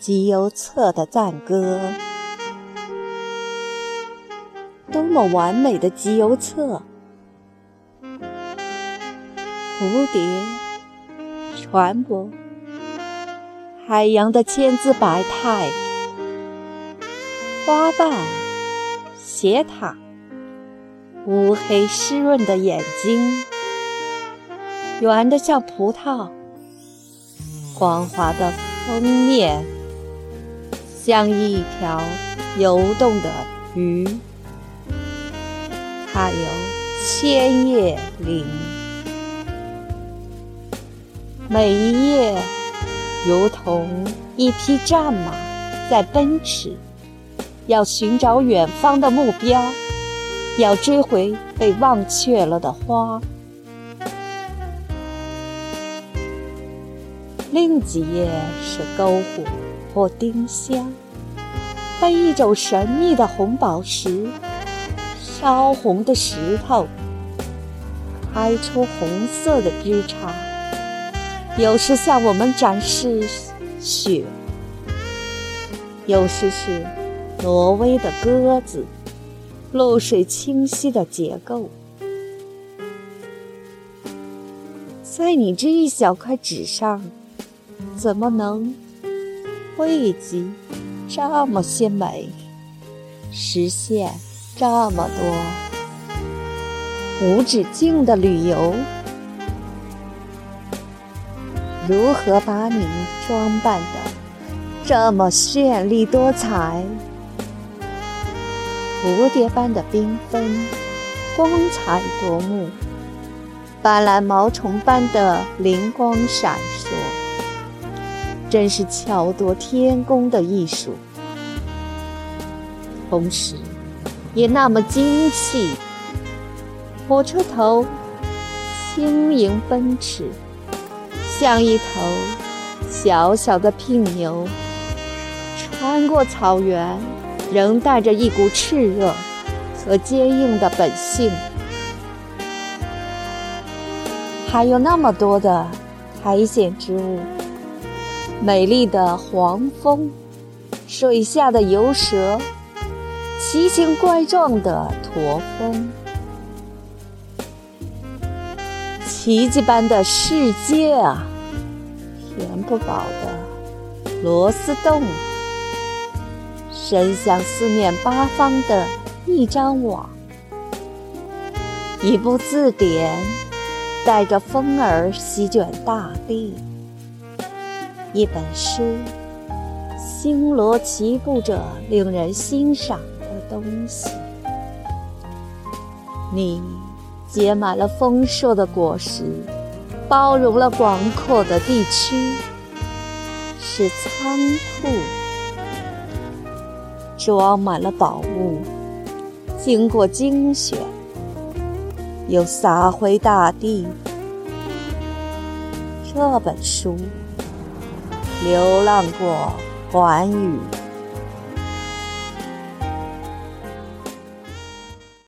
集邮册的赞歌。多么完美的集邮册！蝴蝶、船舶、海洋的千姿百态，花瓣、斜塔、乌黑湿润的眼睛，圆的像葡萄，光滑的封面。像一条游动的鱼，还有千叶林，每一页如同一匹战马在奔驰，要寻找远方的目标，要追回被忘却了的花。另几页是篝火。或丁香，被一种神秘的红宝石，烧红的石头，开出红色的枝杈，有时向我们展示雪，有时是挪威的鸽子，露水清晰的结构，在你这一小块纸上，怎么能？汇集这么些美，实现这么多无止境的旅游，如何把你装扮的这么绚丽多彩？蝴蝶般的缤纷，光彩夺目；斑斓毛虫般的灵光闪烁。真是巧夺天工的艺术，同时也那么精细。火车头轻盈奔驰，像一头小小的聘牛，穿过草原，仍带着一股炽热和坚硬的本性。还有那么多的苔藓植物。美丽的黄蜂，水下的游蛇，奇形怪状的驼峰，奇迹般的世界啊！填不饱的螺丝洞，伸向四面八方的一张网，一部字典，带着风儿席卷大地。一本书，星罗棋布着令人欣赏的东西。你结满了丰硕的果实，包容了广阔的地区，是仓库，装满了宝物，经过精选，又撒回大地。这本书。流浪过寰宇。